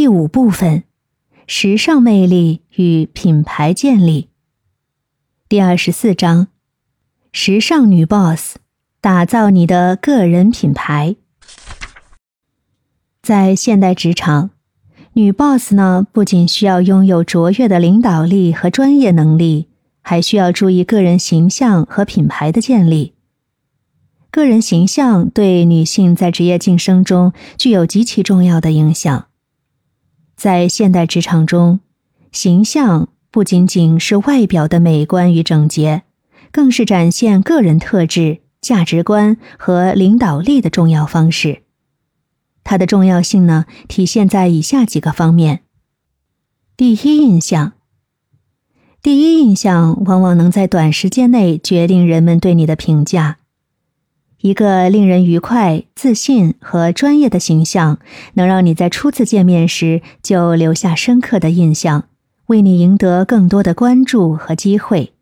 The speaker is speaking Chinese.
第五部分：时尚魅力与品牌建立。第二十四章：时尚女 boss，打造你的个人品牌。在现代职场，女 boss 呢，不仅需要拥有卓越的领导力和专业能力，还需要注意个人形象和品牌的建立。个人形象对女性在职业晋升中具有极其重要的影响。在现代职场中，形象不仅仅是外表的美观与整洁，更是展现个人特质、价值观和领导力的重要方式。它的重要性呢，体现在以下几个方面：第一印象。第一印象往往能在短时间内决定人们对你的评价。一个令人愉快、自信和专业的形象，能让你在初次见面时就留下深刻的印象，为你赢得更多的关注和机会。